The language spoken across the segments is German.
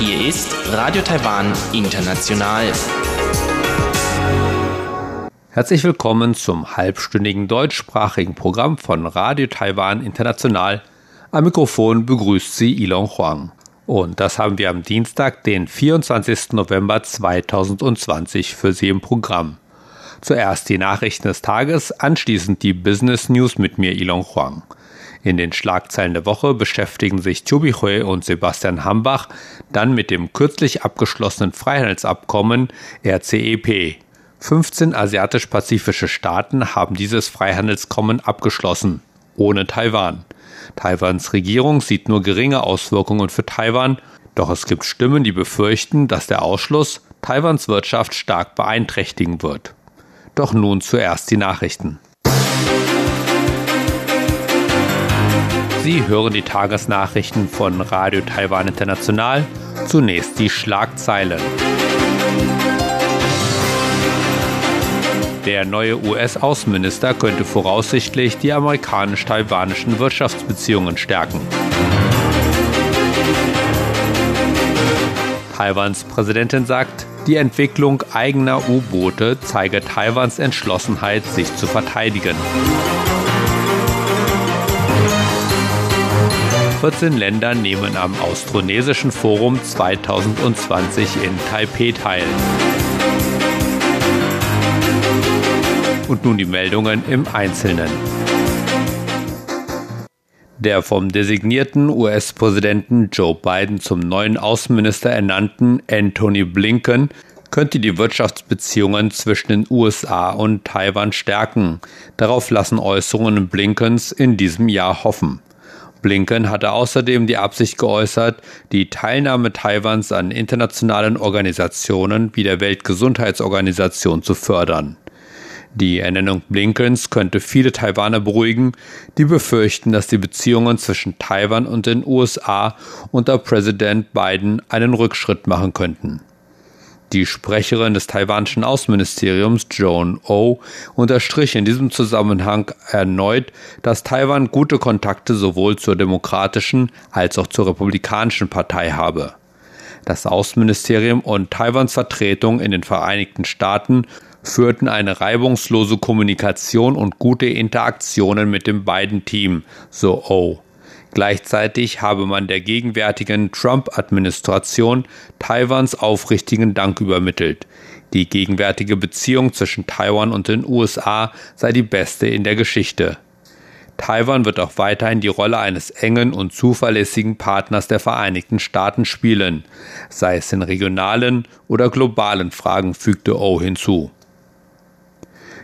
Hier ist Radio Taiwan International. Herzlich willkommen zum halbstündigen deutschsprachigen Programm von Radio Taiwan International. Am Mikrofon begrüßt Sie Ilon Huang. Und das haben wir am Dienstag, den 24. November 2020 für Sie im Programm. Zuerst die Nachrichten des Tages, anschließend die Business News mit mir Ilon Huang. In den Schlagzeilen der Woche beschäftigen sich Chubi Hui und Sebastian Hambach dann mit dem kürzlich abgeschlossenen Freihandelsabkommen RCEP. 15 asiatisch-pazifische Staaten haben dieses Freihandelskommen abgeschlossen, ohne Taiwan. Taiwans Regierung sieht nur geringe Auswirkungen für Taiwan, doch es gibt Stimmen, die befürchten, dass der Ausschluss Taiwans Wirtschaft stark beeinträchtigen wird. Doch nun zuerst die Nachrichten. Sie hören die Tagesnachrichten von Radio Taiwan International. Zunächst die Schlagzeilen. Der neue US-Außenminister könnte voraussichtlich die amerikanisch-taiwanischen Wirtschaftsbeziehungen stärken. Taiwans Präsidentin sagt, die Entwicklung eigener U-Boote zeige Taiwans Entschlossenheit, sich zu verteidigen. 14 Länder nehmen am Austronesischen Forum 2020 in Taipei teil. Und nun die Meldungen im Einzelnen. Der vom designierten US-Präsidenten Joe Biden zum neuen Außenminister ernannten Anthony Blinken könnte die Wirtschaftsbeziehungen zwischen den USA und Taiwan stärken. Darauf lassen Äußerungen Blinkens in diesem Jahr hoffen. Blinken hatte außerdem die Absicht geäußert, die Teilnahme Taiwans an internationalen Organisationen wie der Weltgesundheitsorganisation zu fördern. Die Ernennung Blinkens könnte viele Taiwaner beruhigen, die befürchten, dass die Beziehungen zwischen Taiwan und den USA unter Präsident Biden einen Rückschritt machen könnten. Die Sprecherin des taiwanischen Außenministeriums, Joan O, unterstrich in diesem Zusammenhang erneut, dass Taiwan gute Kontakte sowohl zur demokratischen als auch zur republikanischen Partei habe. Das Außenministerium und Taiwans Vertretung in den Vereinigten Staaten führten eine reibungslose Kommunikation und gute Interaktionen mit dem beiden Team, so O. Gleichzeitig habe man der gegenwärtigen Trump-Administration Taiwans aufrichtigen Dank übermittelt. Die gegenwärtige Beziehung zwischen Taiwan und den USA sei die beste in der Geschichte. Taiwan wird auch weiterhin die Rolle eines engen und zuverlässigen Partners der Vereinigten Staaten spielen, sei es in regionalen oder globalen Fragen, fügte O hinzu.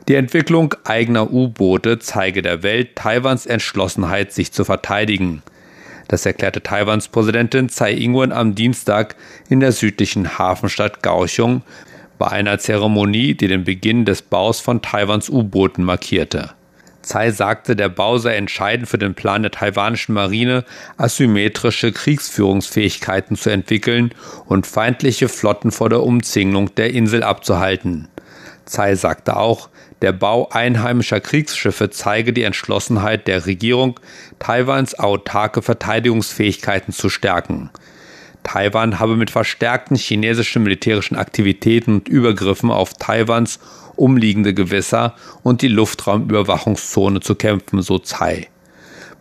Die Entwicklung eigener U-Boote zeige der Welt Taiwans Entschlossenheit, sich zu verteidigen. Das erklärte Taiwans Präsidentin Tsai Ing-wen am Dienstag in der südlichen Hafenstadt Kaohsiung bei einer Zeremonie, die den Beginn des Baus von Taiwans U-Booten markierte. Tsai sagte, der Bau sei entscheidend für den Plan der taiwanischen Marine, asymmetrische Kriegsführungsfähigkeiten zu entwickeln und feindliche Flotten vor der Umzingelung der Insel abzuhalten. Tsai sagte auch, der Bau einheimischer Kriegsschiffe zeige die Entschlossenheit der Regierung, Taiwans autarke Verteidigungsfähigkeiten zu stärken. Taiwan habe mit verstärkten chinesischen militärischen Aktivitäten und Übergriffen auf Taiwans umliegende Gewässer und die Luftraumüberwachungszone zu kämpfen, so Tsai.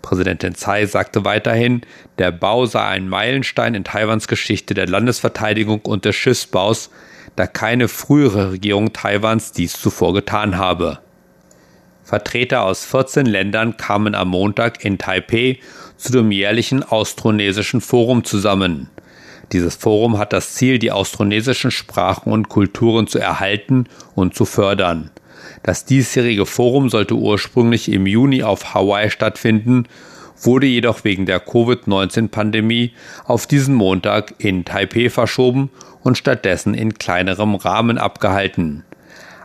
Präsidentin Tsai sagte weiterhin, der Bau sei ein Meilenstein in Taiwans Geschichte der Landesverteidigung und des Schiffsbaus, da keine frühere Regierung Taiwans dies zuvor getan habe. Vertreter aus 14 Ländern kamen am Montag in Taipeh zu dem jährlichen Austronesischen Forum zusammen. Dieses Forum hat das Ziel, die austronesischen Sprachen und Kulturen zu erhalten und zu fördern. Das diesjährige Forum sollte ursprünglich im Juni auf Hawaii stattfinden, wurde jedoch wegen der Covid-19-Pandemie auf diesen Montag in Taipeh verschoben und stattdessen in kleinerem Rahmen abgehalten.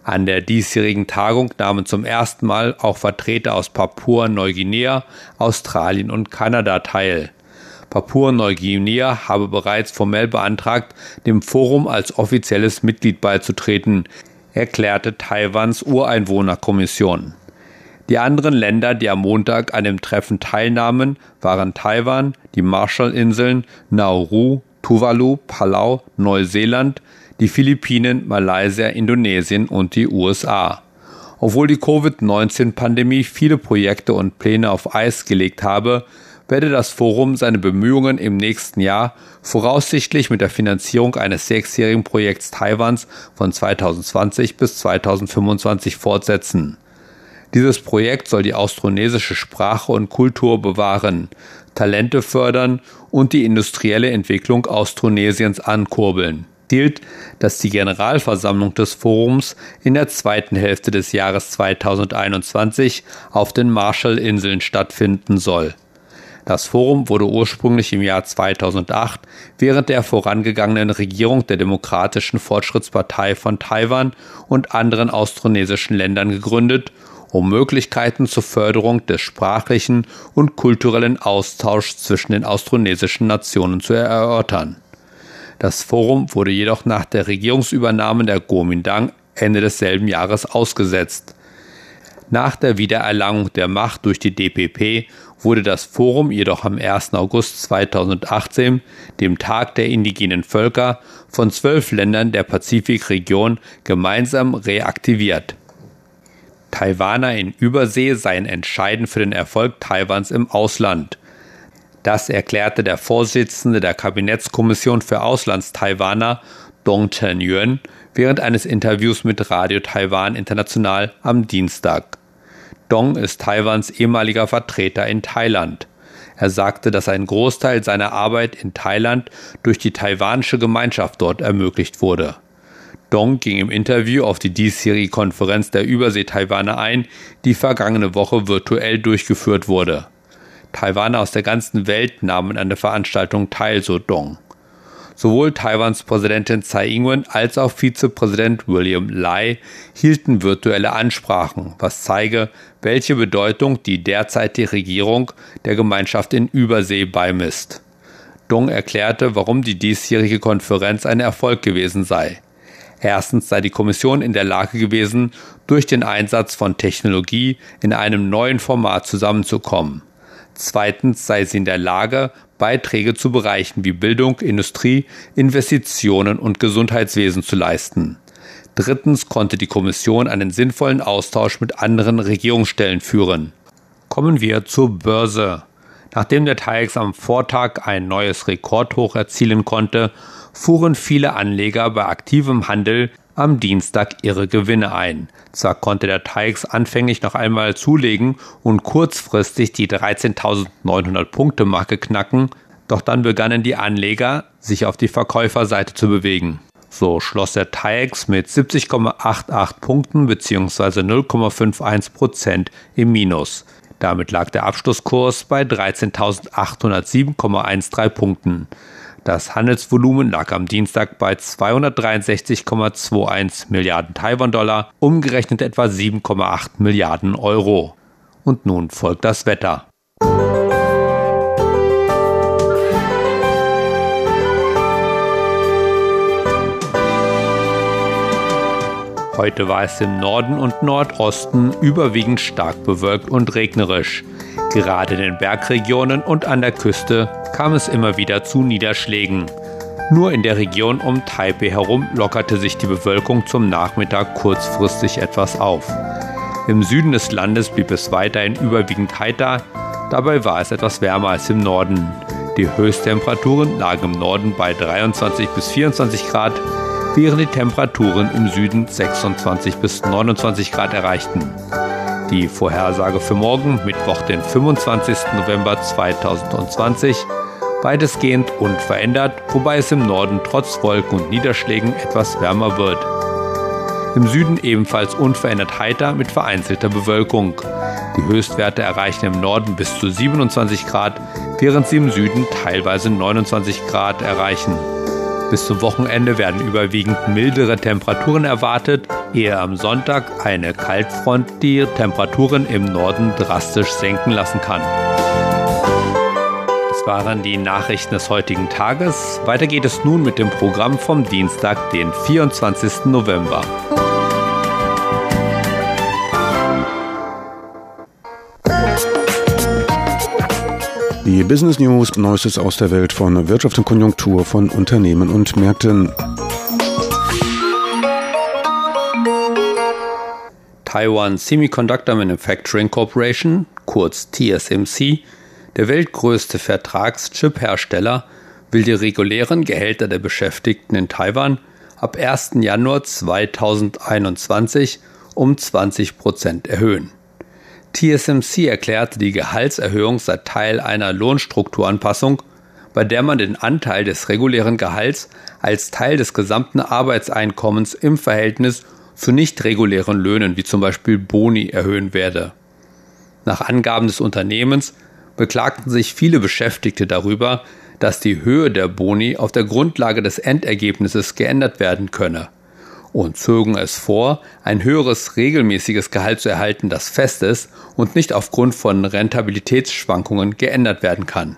An der diesjährigen Tagung nahmen zum ersten Mal auch Vertreter aus Papua-Neuguinea, Australien und Kanada teil. Papua-Neuguinea habe bereits formell beantragt, dem Forum als offizielles Mitglied beizutreten, erklärte Taiwans Ureinwohnerkommission. Die anderen Länder, die am Montag an dem Treffen teilnahmen, waren Taiwan, die Marshallinseln, Nauru, Tuvalu, Palau, Neuseeland, die Philippinen, Malaysia, Indonesien und die USA. Obwohl die Covid-19-Pandemie viele Projekte und Pläne auf Eis gelegt habe, werde das Forum seine Bemühungen im nächsten Jahr voraussichtlich mit der Finanzierung eines sechsjährigen Projekts Taiwans von 2020 bis 2025 fortsetzen. Dieses Projekt soll die austronesische Sprache und Kultur bewahren, Talente fördern und die industrielle Entwicklung Austronesiens ankurbeln. Zielt, dass die Generalversammlung des Forums in der zweiten Hälfte des Jahres 2021 auf den Marshallinseln stattfinden soll. Das Forum wurde ursprünglich im Jahr 2008 während der vorangegangenen Regierung der Demokratischen Fortschrittspartei von Taiwan und anderen austronesischen Ländern gegründet um Möglichkeiten zur Förderung des sprachlichen und kulturellen Austauschs zwischen den austronesischen Nationen zu erörtern. Das Forum wurde jedoch nach der Regierungsübernahme der Kuomintang Ende desselben Jahres ausgesetzt. Nach der Wiedererlangung der Macht durch die DPP wurde das Forum jedoch am 1. August 2018, dem Tag der indigenen Völker, von zwölf Ländern der Pazifikregion gemeinsam reaktiviert. Taiwaner in Übersee seien entscheidend für den Erfolg Taiwans im Ausland. Das erklärte der Vorsitzende der Kabinettskommission für Auslandstaiwaner, Dong Chen-Yuan, während eines Interviews mit Radio Taiwan International am Dienstag. Dong ist Taiwans ehemaliger Vertreter in Thailand. Er sagte, dass ein Großteil seiner Arbeit in Thailand durch die taiwanische Gemeinschaft dort ermöglicht wurde. Dong ging im Interview auf die diesjährige Konferenz der Übersee-Taiwaner ein, die vergangene Woche virtuell durchgeführt wurde. Taiwaner aus der ganzen Welt nahmen an der Veranstaltung teil, so Dong. Sowohl Taiwans Präsidentin Tsai Ing-wen als auch Vizepräsident William Lai hielten virtuelle Ansprachen, was zeige, welche Bedeutung die derzeitige Regierung der Gemeinschaft in Übersee beimisst. Dong erklärte, warum die diesjährige Konferenz ein Erfolg gewesen sei. Erstens sei die Kommission in der Lage gewesen, durch den Einsatz von Technologie in einem neuen Format zusammenzukommen. Zweitens sei sie in der Lage, Beiträge zu Bereichen wie Bildung, Industrie, Investitionen und Gesundheitswesen zu leisten. Drittens konnte die Kommission einen sinnvollen Austausch mit anderen Regierungsstellen führen. Kommen wir zur Börse. Nachdem der TAIEX am Vortag ein neues Rekordhoch erzielen konnte, fuhren viele Anleger bei aktivem Handel am Dienstag ihre Gewinne ein. Zwar konnte der TAIEX anfänglich noch einmal zulegen und kurzfristig die 13.900 Punkte Marke knacken, doch dann begannen die Anleger, sich auf die Verkäuferseite zu bewegen. So schloss der TAIEX mit 70,88 Punkten bzw. 0,51 Prozent im Minus. Damit lag der Abschlusskurs bei 13.807,13 Punkten. Das Handelsvolumen lag am Dienstag bei 263,21 Milliarden Taiwan-Dollar, umgerechnet etwa 7,8 Milliarden Euro. Und nun folgt das Wetter. Heute war es im Norden und Nordosten überwiegend stark bewölkt und regnerisch. Gerade in den Bergregionen und an der Küste kam es immer wieder zu Niederschlägen. Nur in der Region um Taipei herum lockerte sich die Bewölkung zum Nachmittag kurzfristig etwas auf. Im Süden des Landes blieb es weiterhin überwiegend heiter, dabei war es etwas wärmer als im Norden. Die Höchsttemperaturen lagen im Norden bei 23 bis 24 Grad, während die Temperaturen im Süden 26 bis 29 Grad erreichten. Die Vorhersage für morgen, Mittwoch, den 25. November 2020, weitestgehend unverändert, wobei es im Norden trotz Wolken und Niederschlägen etwas wärmer wird. Im Süden ebenfalls unverändert heiter mit vereinzelter Bewölkung. Die Höchstwerte erreichen im Norden bis zu 27 Grad, während sie im Süden teilweise 29 Grad erreichen. Bis zum Wochenende werden überwiegend mildere Temperaturen erwartet, ehe am Sonntag eine Kaltfront die Temperaturen im Norden drastisch senken lassen kann. Das waren die Nachrichten des heutigen Tages. Weiter geht es nun mit dem Programm vom Dienstag, den 24. November. Die Business News, Neuestes aus der Welt von Wirtschaft und Konjunktur von Unternehmen und Märkten. Taiwan Semiconductor Manufacturing Corporation, kurz TSMC, der weltgrößte Vertragschip-Hersteller, will die regulären Gehälter der Beschäftigten in Taiwan ab 1. Januar 2021 um 20 Prozent erhöhen. TSMC erklärte, die Gehaltserhöhung sei Teil einer Lohnstrukturanpassung, bei der man den Anteil des regulären Gehalts als Teil des gesamten Arbeitseinkommens im Verhältnis zu nicht regulären Löhnen wie zum Beispiel Boni erhöhen werde. Nach Angaben des Unternehmens beklagten sich viele Beschäftigte darüber, dass die Höhe der Boni auf der Grundlage des Endergebnisses geändert werden könne und zogen es vor, ein höheres regelmäßiges Gehalt zu erhalten, das fest ist und nicht aufgrund von Rentabilitätsschwankungen geändert werden kann.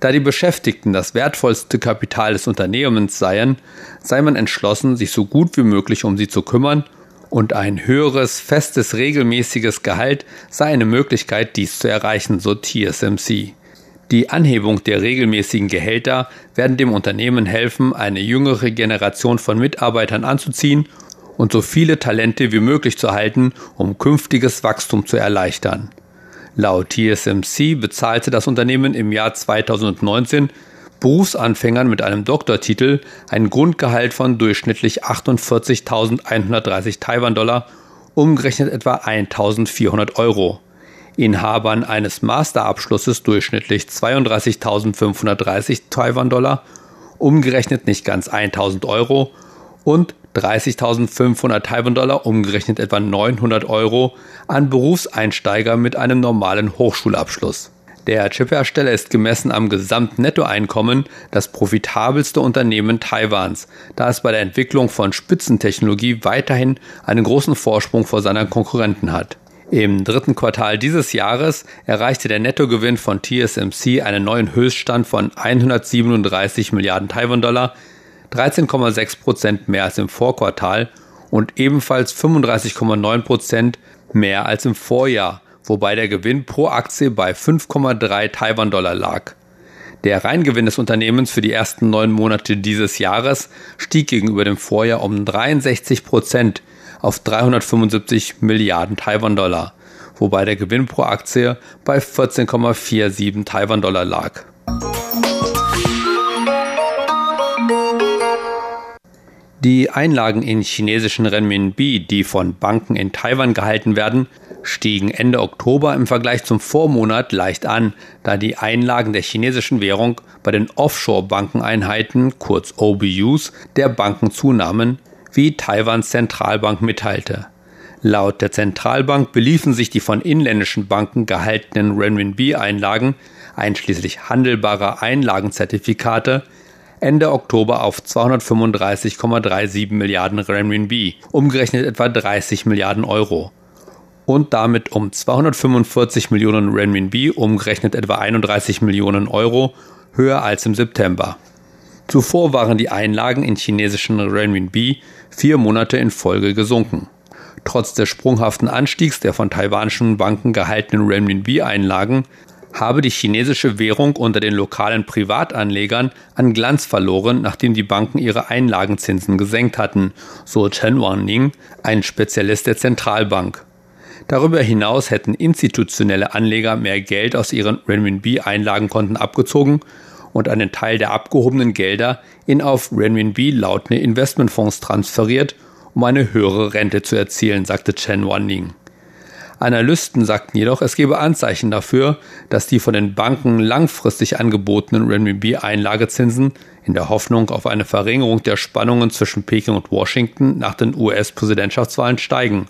Da die Beschäftigten das wertvollste Kapital des Unternehmens seien, sei man entschlossen, sich so gut wie möglich um sie zu kümmern und ein höheres, festes, regelmäßiges Gehalt sei eine Möglichkeit, dies zu erreichen, so TSMC. Die Anhebung der regelmäßigen Gehälter werden dem Unternehmen helfen, eine jüngere Generation von Mitarbeitern anzuziehen und so viele Talente wie möglich zu halten, um künftiges Wachstum zu erleichtern. Laut TSMC bezahlte das Unternehmen im Jahr 2019 Berufsanfängern mit einem Doktortitel ein Grundgehalt von durchschnittlich 48.130 Taiwan-Dollar, umgerechnet etwa 1.400 Euro. Inhabern eines Masterabschlusses durchschnittlich 32.530 Taiwan-Dollar, umgerechnet nicht ganz 1.000 Euro und 30.500 Taiwan-Dollar, umgerechnet etwa 900 Euro, an Berufseinsteiger mit einem normalen Hochschulabschluss. Der Chiphersteller ist gemessen am Gesamtnettoeinkommen das profitabelste Unternehmen Taiwans, da es bei der Entwicklung von Spitzentechnologie weiterhin einen großen Vorsprung vor seinen Konkurrenten hat. Im dritten Quartal dieses Jahres erreichte der Nettogewinn von TSMC einen neuen Höchststand von 137 Milliarden Taiwan-Dollar, 13,6 Prozent mehr als im Vorquartal und ebenfalls 35,9 Prozent mehr als im Vorjahr, wobei der Gewinn pro Aktie bei 5,3 Taiwan-Dollar lag. Der Reingewinn des Unternehmens für die ersten neun Monate dieses Jahres stieg gegenüber dem Vorjahr um 63 Prozent auf 375 Milliarden Taiwan-Dollar, wobei der Gewinn pro Aktie bei 14,47 Taiwan-Dollar lag. Die Einlagen in chinesischen Renminbi, die von Banken in Taiwan gehalten werden, stiegen Ende Oktober im Vergleich zum Vormonat leicht an, da die Einlagen der chinesischen Währung bei den Offshore-Bankeneinheiten, kurz OBUs, der Banken zunahmen, wie Taiwans Zentralbank mitteilte. Laut der Zentralbank beliefen sich die von inländischen Banken gehaltenen Renminbi-Einlagen, einschließlich handelbarer Einlagenzertifikate, Ende Oktober auf 235,37 Milliarden Renminbi, umgerechnet etwa 30 Milliarden Euro. Und damit um 245 Millionen Renminbi, umgerechnet etwa 31 Millionen Euro, höher als im September. Zuvor waren die Einlagen in chinesischen Renminbi vier Monate in Folge gesunken. Trotz des sprunghaften Anstiegs der von taiwanischen Banken gehaltenen Renminbi-Einlagen habe die chinesische Währung unter den lokalen Privatanlegern an Glanz verloren, nachdem die Banken ihre Einlagenzinsen gesenkt hatten, so Chen Wanning, ein Spezialist der Zentralbank. Darüber hinaus hätten institutionelle Anleger mehr Geld aus ihren Renminbi-Einlagenkonten abgezogen und einen Teil der abgehobenen Gelder in auf Renminbi lautende Investmentfonds transferiert, um eine höhere Rente zu erzielen, sagte Chen Wanning. Analysten sagten jedoch, es gebe Anzeichen dafür, dass die von den Banken langfristig angebotenen Renminbi-Einlagezinsen in der Hoffnung auf eine Verringerung der Spannungen zwischen Peking und Washington nach den US-Präsidentschaftswahlen steigen.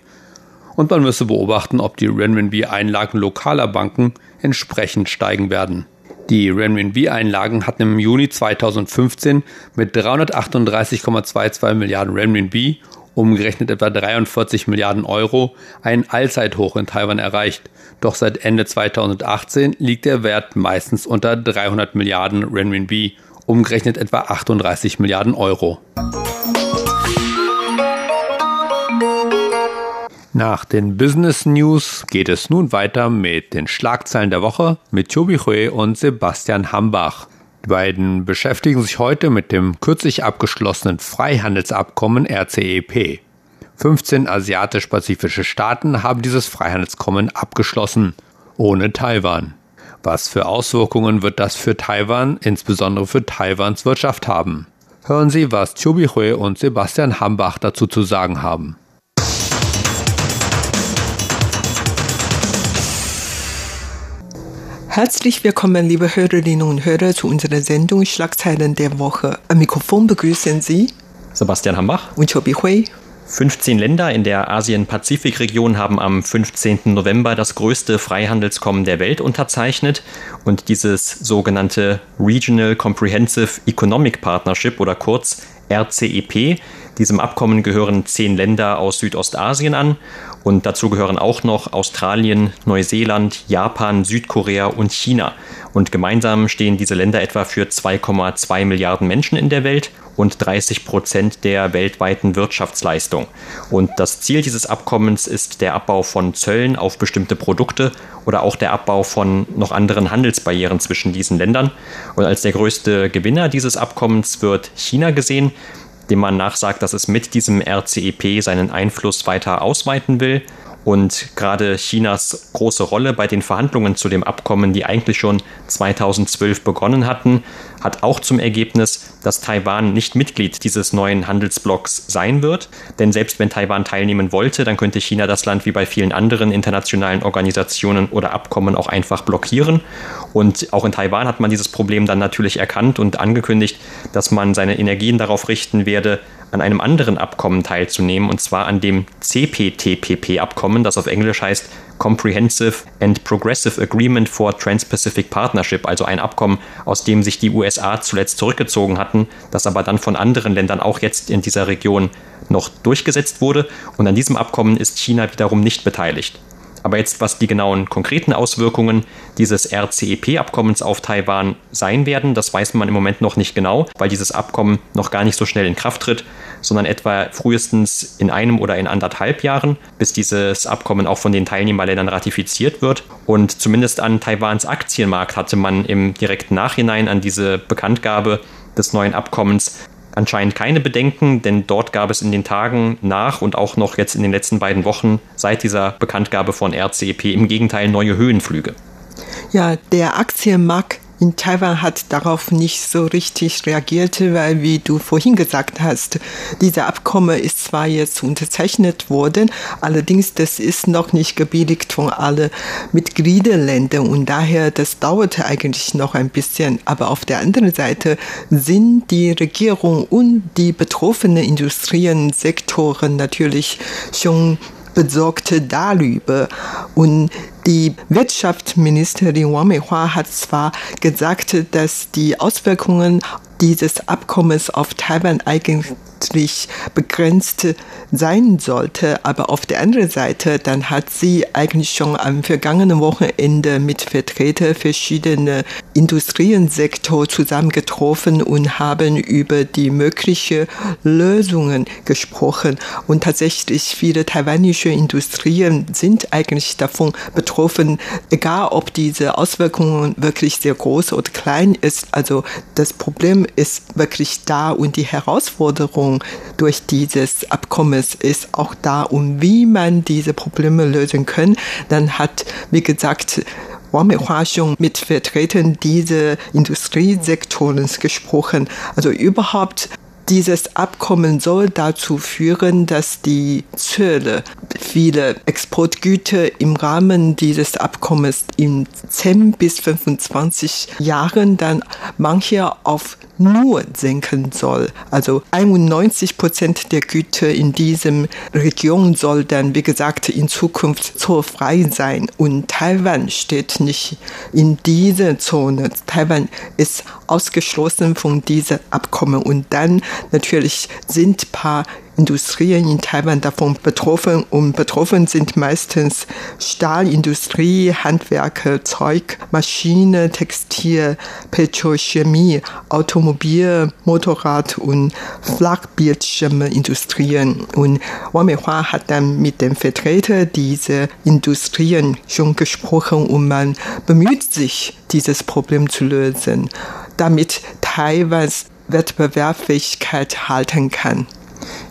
Und man müsse beobachten, ob die Renminbi-Einlagen lokaler Banken entsprechend steigen werden. Die Renminbi-Einlagen hatten im Juni 2015 mit 338,22 Milliarden Renminbi, umgerechnet etwa 43 Milliarden Euro, ein Allzeithoch in Taiwan erreicht. Doch seit Ende 2018 liegt der Wert meistens unter 300 Milliarden Renminbi, umgerechnet etwa 38 Milliarden Euro. Nach den Business News geht es nun weiter mit den Schlagzeilen der Woche mit Chobi Hui und Sebastian Hambach. Die beiden beschäftigen sich heute mit dem kürzlich abgeschlossenen Freihandelsabkommen RCEP. 15 asiatisch-pazifische Staaten haben dieses Freihandelskommen abgeschlossen, ohne Taiwan. Was für Auswirkungen wird das für Taiwan, insbesondere für Taiwans Wirtschaft haben? Hören Sie, was Chobi Hui und Sebastian Hambach dazu zu sagen haben. Herzlich willkommen, liebe Hörerinnen und Hörer, zu unserer Sendung Schlagzeilen der Woche. Am Mikrofon begrüßen Sie Sebastian Hambach und Chobi Hui. 15 Länder in der Asien-Pazifik-Region haben am 15. November das größte Freihandelskommen der Welt unterzeichnet und dieses sogenannte Regional Comprehensive Economic Partnership oder kurz RCEP. Diesem Abkommen gehören zehn Länder aus Südostasien an und dazu gehören auch noch Australien, Neuseeland, Japan, Südkorea und China. Und gemeinsam stehen diese Länder etwa für 2,2 Milliarden Menschen in der Welt und 30 Prozent der weltweiten Wirtschaftsleistung. Und das Ziel dieses Abkommens ist der Abbau von Zöllen auf bestimmte Produkte oder auch der Abbau von noch anderen Handelsbarrieren zwischen diesen Ländern. Und als der größte Gewinner dieses Abkommens wird China gesehen dem man nachsagt, dass es mit diesem RCEP seinen Einfluss weiter ausweiten will. Und gerade Chinas große Rolle bei den Verhandlungen zu dem Abkommen, die eigentlich schon 2012 begonnen hatten, hat auch zum Ergebnis, dass Taiwan nicht Mitglied dieses neuen Handelsblocks sein wird. Denn selbst wenn Taiwan teilnehmen wollte, dann könnte China das Land wie bei vielen anderen internationalen Organisationen oder Abkommen auch einfach blockieren. Und auch in Taiwan hat man dieses Problem dann natürlich erkannt und angekündigt, dass man seine Energien darauf richten werde, an einem anderen Abkommen teilzunehmen, und zwar an dem CPTPP-Abkommen, das auf Englisch heißt Comprehensive and Progressive Agreement for Trans-Pacific Partnership, also ein Abkommen, aus dem sich die USA zuletzt zurückgezogen hatten, das aber dann von anderen Ländern auch jetzt in dieser Region noch durchgesetzt wurde. Und an diesem Abkommen ist China wiederum nicht beteiligt. Aber jetzt, was die genauen konkreten Auswirkungen dieses RCEP-Abkommens auf Taiwan sein werden, das weiß man im Moment noch nicht genau, weil dieses Abkommen noch gar nicht so schnell in Kraft tritt, sondern etwa frühestens in einem oder in anderthalb Jahren, bis dieses Abkommen auch von den Teilnehmerländern ratifiziert wird. Und zumindest an Taiwans Aktienmarkt hatte man im direkten Nachhinein an diese Bekanntgabe des neuen Abkommens anscheinend keine Bedenken, denn dort gab es in den Tagen nach und auch noch jetzt in den letzten beiden Wochen seit dieser Bekanntgabe von RCEP im Gegenteil neue Höhenflüge. Ja, der Aktienmarkt in Taiwan hat darauf nicht so richtig reagiert, weil, wie du vorhin gesagt hast, dieser Abkommen ist zwar jetzt unterzeichnet worden, allerdings das ist noch nicht gebilligt von allen Mitgliederländern und daher das dauerte eigentlich noch ein bisschen. Aber auf der anderen Seite sind die Regierung und die betroffenen Industriensektoren natürlich schon besorgt darüber. Und die Wirtschaftsministerin Wang Meihua hat zwar gesagt, dass die Auswirkungen dieses Abkommens auf Taiwan eigentlich begrenzt sein sollte. Aber auf der anderen Seite, dann hat sie eigentlich schon am vergangenen Wochenende mit Vertretern verschiedener Industriensektor zusammengetroffen und haben über die möglichen Lösungen gesprochen. Und tatsächlich viele taiwanische Industrien sind eigentlich davon betroffen, egal ob diese Auswirkungen wirklich sehr groß oder klein ist. Also das Problem ist wirklich da und die Herausforderung durch dieses Abkommens ist auch da und wie man diese Probleme lösen kann. Dann hat, wie gesagt, Wang schon mit Vertretern dieser Industriesektoren gesprochen. Also überhaupt dieses Abkommen soll dazu führen, dass die Zölle viele Exportgüter im Rahmen dieses Abkommens in 10 bis 25 Jahren dann manche auf nur senken soll. Also 91 Prozent der Güter in diesem Region soll dann, wie gesagt, in Zukunft zollfrei sein. Und Taiwan steht nicht in dieser Zone. Taiwan ist ausgeschlossen von diesem Abkommen. Und dann natürlich sind paar Industrien in Taiwan davon betroffen und betroffen sind meistens Stahlindustrie, Handwerke, Zeug, Maschine, Textil, Petrochemie, Automobil, Motorrad und Flachbildschirmindustrien. Und Wang Meihua hat dann mit dem Vertreter dieser Industrien schon gesprochen und man bemüht sich, dieses Problem zu lösen, damit Taiwans Wettbewerbsfähigkeit halten kann.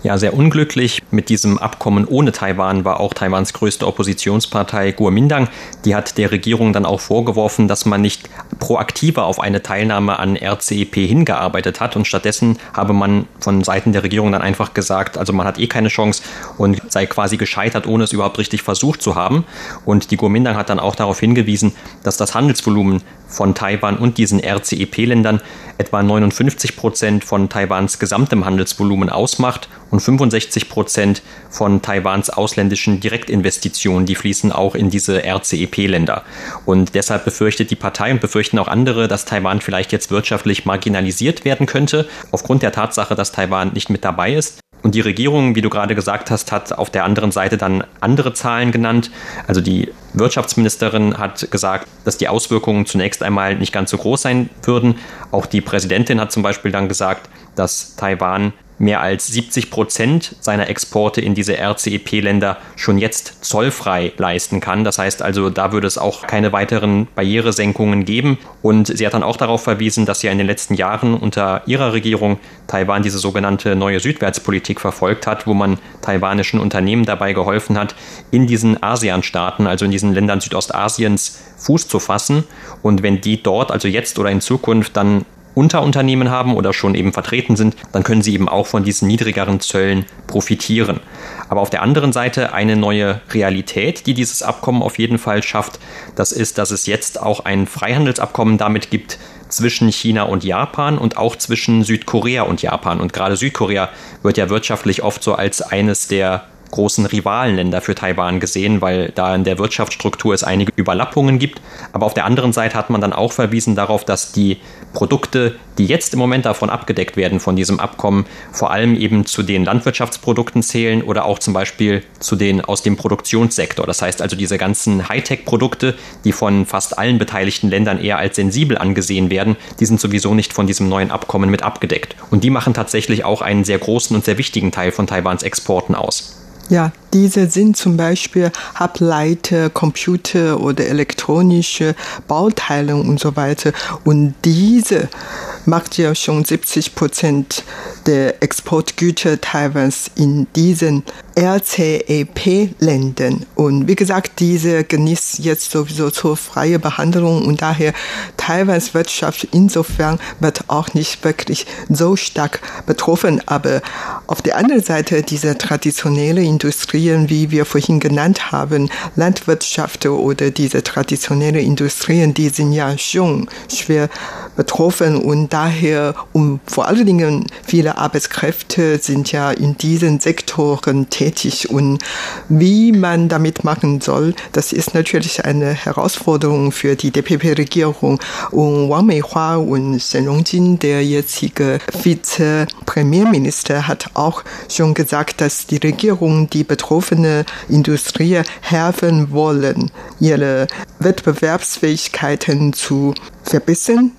Ja, sehr unglücklich mit diesem Abkommen ohne Taiwan war auch Taiwans größte Oppositionspartei Kuomintang. Die hat der Regierung dann auch vorgeworfen, dass man nicht proaktiver auf eine Teilnahme an RCEP hingearbeitet hat und stattdessen habe man von Seiten der Regierung dann einfach gesagt, also man hat eh keine Chance und sei quasi gescheitert, ohne es überhaupt richtig versucht zu haben. Und die Kuomintang hat dann auch darauf hingewiesen, dass das Handelsvolumen von Taiwan und diesen RCEP-Ländern etwa 59 Prozent von Taiwans gesamtem Handelsvolumen ausmacht und 65 Prozent von Taiwans ausländischen Direktinvestitionen, die fließen auch in diese RCEP-Länder. Und deshalb befürchtet die Partei und befürchten auch andere, dass Taiwan vielleicht jetzt wirtschaftlich marginalisiert werden könnte, aufgrund der Tatsache, dass Taiwan nicht mit dabei ist. Und die Regierung, wie du gerade gesagt hast, hat auf der anderen Seite dann andere Zahlen genannt. Also die Wirtschaftsministerin hat gesagt, dass die Auswirkungen zunächst einmal nicht ganz so groß sein würden. Auch die Präsidentin hat zum Beispiel dann gesagt, dass Taiwan mehr als 70 Prozent seiner Exporte in diese RCEP-Länder schon jetzt zollfrei leisten kann. Das heißt also, da würde es auch keine weiteren Barrieresenkungen geben. Und sie hat dann auch darauf verwiesen, dass ja in den letzten Jahren unter ihrer Regierung Taiwan diese sogenannte neue Südwärtspolitik verfolgt hat, wo man taiwanischen Unternehmen dabei geholfen hat, in diesen ASEAN-Staaten, also in diesen Ländern Südostasiens, Fuß zu fassen. Und wenn die dort, also jetzt oder in Zukunft, dann Unterunternehmen haben oder schon eben vertreten sind, dann können sie eben auch von diesen niedrigeren Zöllen profitieren. Aber auf der anderen Seite eine neue Realität, die dieses Abkommen auf jeden Fall schafft, das ist, dass es jetzt auch ein Freihandelsabkommen damit gibt zwischen China und Japan und auch zwischen Südkorea und Japan. Und gerade Südkorea wird ja wirtschaftlich oft so als eines der großen Rivalenländer für Taiwan gesehen, weil da in der Wirtschaftsstruktur es einige Überlappungen gibt. Aber auf der anderen Seite hat man dann auch verwiesen darauf, dass die Produkte, die jetzt im Moment davon abgedeckt werden, von diesem Abkommen, vor allem eben zu den Landwirtschaftsprodukten zählen oder auch zum Beispiel zu den aus dem Produktionssektor. Das heißt also diese ganzen Hightech-Produkte, die von fast allen beteiligten Ländern eher als sensibel angesehen werden, die sind sowieso nicht von diesem neuen Abkommen mit abgedeckt. Und die machen tatsächlich auch einen sehr großen und sehr wichtigen Teil von Taiwans Exporten aus. Ja, diese sind zum Beispiel Halbleiter, Computer oder elektronische Bauteile und so weiter. Und diese macht ja schon 70 Prozent der Exportgüter Taiwans in diesen RCEP-Ländern. Und wie gesagt, diese genießt jetzt sowieso zur freie Behandlung und daher Taiwans Wirtschaft insofern wird auch nicht wirklich so stark betroffen. Aber auf der anderen Seite diese traditionelle Industrien, wie wir vorhin genannt haben, Landwirtschaft oder diese traditionelle Industrien, die sind ja schon schwer betroffen. Und daher um vor allen Dingen viele Arbeitskräfte sind ja in diesen Sektoren tätig. Und wie man damit machen soll, das ist natürlich eine Herausforderung für die DPP-Regierung und Wang Meihua und Shen Rongjin, der jetzige Vize-Premierminister, hat auch schon gesagt, dass die Regierung die betroffene Industrie helfen wollen, ihre Wettbewerbsfähigkeiten zu verbessern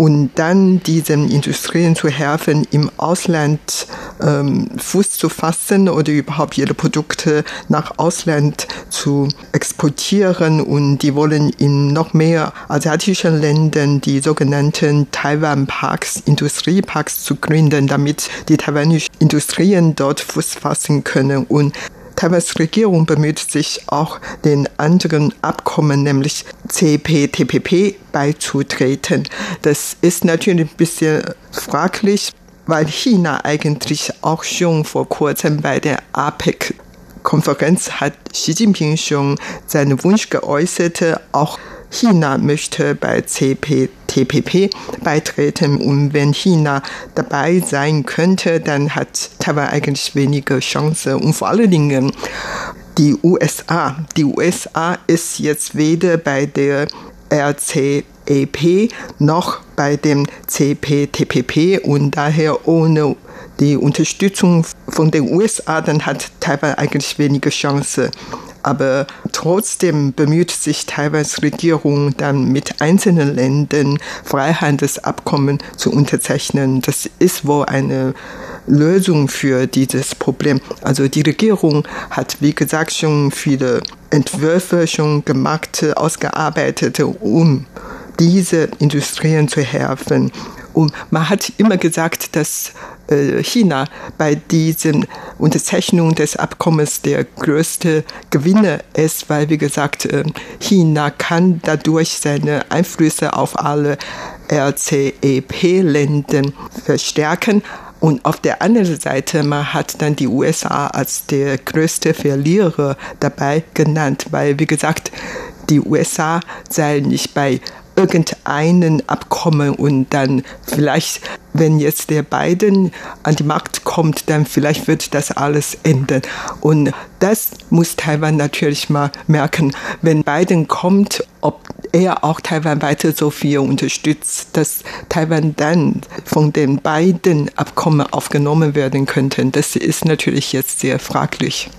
und dann diesen Industrien zu helfen, im Ausland ähm, Fuß zu fassen oder überhaupt ihre Produkte nach Ausland zu exportieren. Und die wollen in noch mehr asiatischen Ländern die sogenannten Taiwan-Parks, Industrieparks zu gründen, damit die taiwanischen Industrien dort Fuß fassen können. Und Taiwans Regierung bemüht sich auch, den anderen Abkommen, nämlich CPTPP, beizutreten. Das ist natürlich ein bisschen fraglich, weil China eigentlich auch schon vor kurzem bei der APEC Konferenz hat Xi Jinping schon seinen Wunsch geäußert, auch China möchte bei CPTPP beitreten. Und wenn China dabei sein könnte, dann hat Taiwan eigentlich weniger Chance. Und vor allen Dingen die USA. Die USA ist jetzt weder bei der RCEP noch bei dem CPTPP und daher ohne die Unterstützung von den USA, dann hat Taiwan eigentlich wenige Chance. Aber trotzdem bemüht sich Taiwans Regierung dann mit einzelnen Ländern Freihandelsabkommen zu unterzeichnen. Das ist wohl eine Lösung für dieses Problem. Also die Regierung hat, wie gesagt, schon viele Entwürfe schon gemacht, ausgearbeitet, um diese Industrien zu helfen. Und man hat immer gesagt, dass äh, China bei diesen Unterzeichnung des Abkommens der größte Gewinner ist, weil, wie gesagt, äh, China kann dadurch seine Einflüsse auf alle RCEP-Länder verstärken. Und auf der anderen Seite, man hat dann die USA als der größte Verlierer dabei genannt, weil, wie gesagt, die USA sei nicht bei irgendeinen Abkommen und dann vielleicht, wenn jetzt der Biden an die Macht kommt, dann vielleicht wird das alles ändern. Und das muss Taiwan natürlich mal merken, wenn Biden kommt, ob er auch Taiwan weiter so viel unterstützt, dass Taiwan dann von den beiden Abkommen aufgenommen werden könnte. Das ist natürlich jetzt sehr fraglich.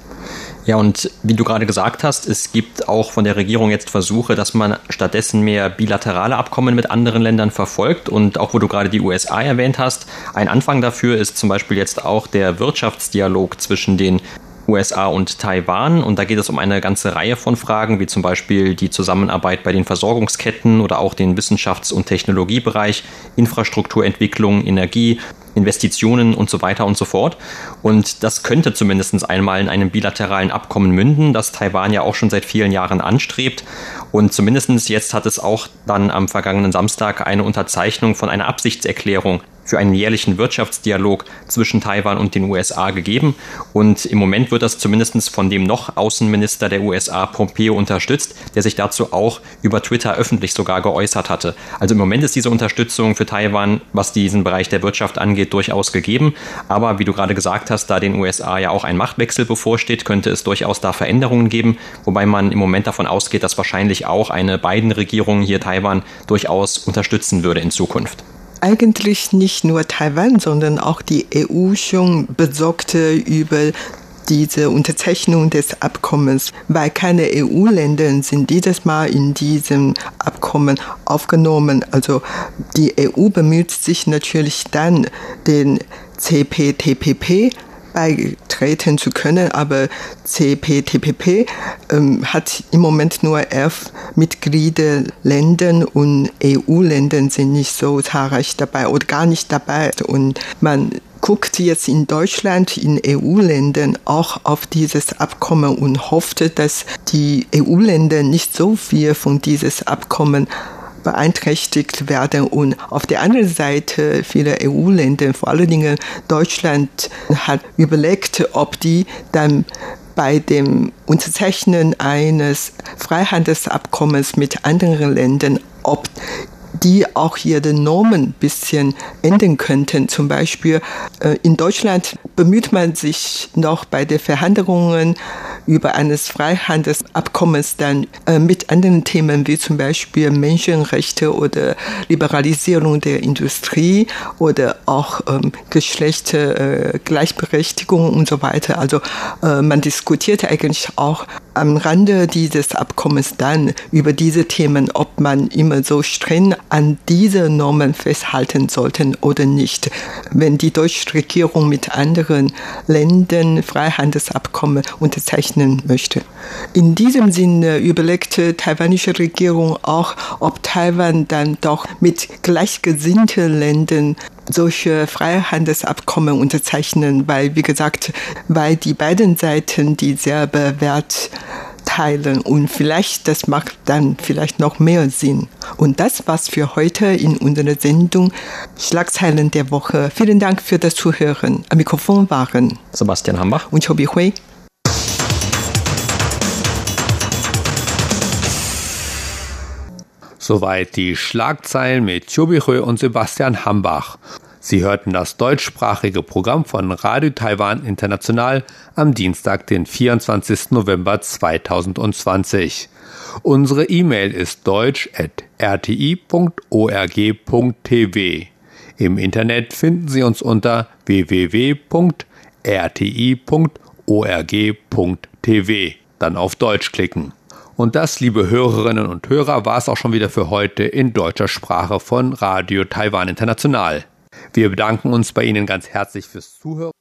Ja, und wie du gerade gesagt hast, es gibt auch von der Regierung jetzt Versuche, dass man stattdessen mehr bilaterale Abkommen mit anderen Ländern verfolgt. Und auch wo du gerade die USA erwähnt hast, ein Anfang dafür ist zum Beispiel jetzt auch der Wirtschaftsdialog zwischen den USA und Taiwan. Und da geht es um eine ganze Reihe von Fragen, wie zum Beispiel die Zusammenarbeit bei den Versorgungsketten oder auch den Wissenschafts- und Technologiebereich, Infrastrukturentwicklung, Energie, Investitionen und so weiter und so fort. Und das könnte zumindest einmal in einem bilateralen Abkommen münden, das Taiwan ja auch schon seit vielen Jahren anstrebt. Und zumindest jetzt hat es auch dann am vergangenen Samstag eine Unterzeichnung von einer Absichtserklärung für einen jährlichen Wirtschaftsdialog zwischen Taiwan und den USA gegeben. Und im Moment wird das zumindest von dem noch Außenminister der USA Pompeo unterstützt, der sich dazu auch über Twitter öffentlich sogar geäußert hatte. Also im Moment ist diese Unterstützung für Taiwan, was diesen Bereich der Wirtschaft angeht, durchaus gegeben. Aber wie du gerade gesagt hast, da den USA ja auch ein Machtwechsel bevorsteht, könnte es durchaus da Veränderungen geben, wobei man im Moment davon ausgeht, dass wahrscheinlich auch eine beiden Regierung hier Taiwan durchaus unterstützen würde in Zukunft eigentlich nicht nur Taiwan, sondern auch die EU schon besorgte über diese Unterzeichnung des Abkommens, weil keine EU-Länder sind dieses Mal in diesem Abkommen aufgenommen. Also die EU bemüht sich natürlich dann, den CPTPP beitreten zu können, aber CPTPP ähm, hat im Moment nur elf Mitgliederländer und EU-Länder sind nicht so zahlreich dabei oder gar nicht dabei. Und man guckt jetzt in Deutschland, in EU-Ländern auch auf dieses Abkommen und hofft, dass die EU-Länder nicht so viel von dieses Abkommen beeinträchtigt werden. Und auf der anderen Seite viele EU-Länder, vor allen Dingen Deutschland, hat überlegt, ob die dann bei dem Unterzeichnen eines Freihandelsabkommens mit anderen Ländern, ob die auch ihre Normen bisschen ändern könnten. Zum Beispiel äh, in Deutschland bemüht man sich noch bei den Verhandlungen über eines Freihandelsabkommens dann äh, mit anderen Themen wie zum Beispiel Menschenrechte oder Liberalisierung der Industrie oder auch ähm, Geschlechtergleichberechtigung äh, und so weiter. Also man diskutierte eigentlich auch am Rande dieses Abkommens dann über diese Themen, ob man immer so streng an diese Normen festhalten sollte oder nicht. Wenn die deutsche Regierung mit anderen Ländern Freihandelsabkommen unterzeichnen möchte. In diesem Sinne überlegte taiwanische Regierung auch, ob Taiwan dann doch mit gleichgesinnten Ländern solche Freihandelsabkommen unterzeichnen, weil, wie gesagt, weil die beiden Seiten dieselbe Wert teilen und vielleicht, das macht dann vielleicht noch mehr Sinn. Und das war's für heute in unserer Sendung Schlagzeilen der Woche. Vielen Dank für das Zuhören. Am Mikrofon waren Sebastian Hambach und Chobi Hui. Soweit die Schlagzeilen mit Chobi Hui und Sebastian Hambach. Sie hörten das deutschsprachige Programm von Radio Taiwan International am Dienstag, den 24. November 2020. Unsere E-Mail ist deutsch.rti.org.tv. Im Internet finden Sie uns unter www.rti.org.tv. Dann auf Deutsch klicken. Und das, liebe Hörerinnen und Hörer, war es auch schon wieder für heute in deutscher Sprache von Radio Taiwan International. Wir bedanken uns bei Ihnen ganz herzlich fürs Zuhören.